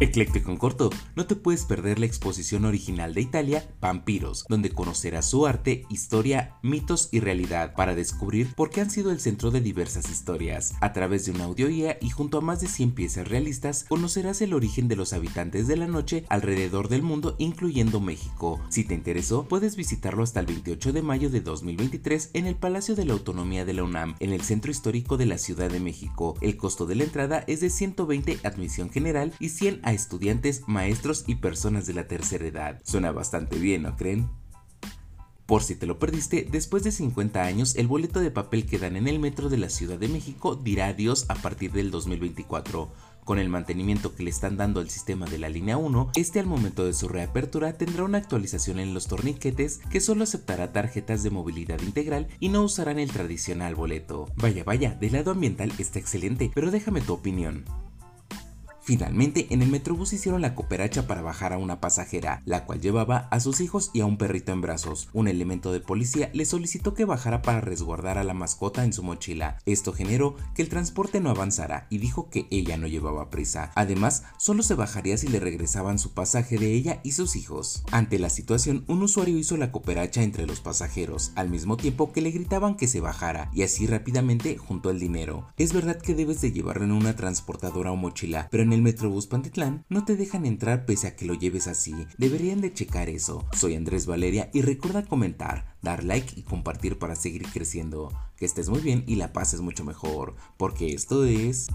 Ecléctico en corto, no te puedes perder la exposición original de Italia, Vampiros, donde conocerás su arte, historia, mitos y realidad para descubrir por qué han sido el centro de diversas historias. A través de una audioguía y junto a más de 100 piezas realistas, conocerás el origen de los habitantes de la noche alrededor del mundo, incluyendo México. Si te interesó, puedes visitarlo hasta el 28 de mayo de 2023 en el Palacio de la Autonomía de la UNAM, en el Centro Histórico de la Ciudad de México. El costo de la entrada es de 120 admisión general y 100 a estudiantes, maestros y personas de la tercera edad. Suena bastante bien, ¿no creen? Por si te lo perdiste, después de 50 años, el boleto de papel que dan en el metro de la Ciudad de México dirá adiós a partir del 2024. Con el mantenimiento que le están dando al sistema de la línea 1, este al momento de su reapertura tendrá una actualización en los torniquetes que solo aceptará tarjetas de movilidad integral y no usarán el tradicional boleto. Vaya vaya, del lado ambiental está excelente, pero déjame tu opinión. Finalmente, en el metrobús hicieron la cooperacha para bajar a una pasajera, la cual llevaba a sus hijos y a un perrito en brazos. Un elemento de policía le solicitó que bajara para resguardar a la mascota en su mochila. Esto generó que el transporte no avanzara y dijo que ella no llevaba prisa. Además, solo se bajaría si le regresaban su pasaje de ella y sus hijos. Ante la situación, un usuario hizo la cooperacha entre los pasajeros, al mismo tiempo que le gritaban que se bajara, y así rápidamente juntó el dinero. Es verdad que debes de llevarlo en una transportadora o mochila, pero en el Metrobús Pantitlán no te dejan entrar pese a que lo lleves así. Deberían de checar eso. Soy Andrés Valeria y recuerda comentar, dar like y compartir para seguir creciendo. Que estés muy bien y la pases mucho mejor, porque esto es...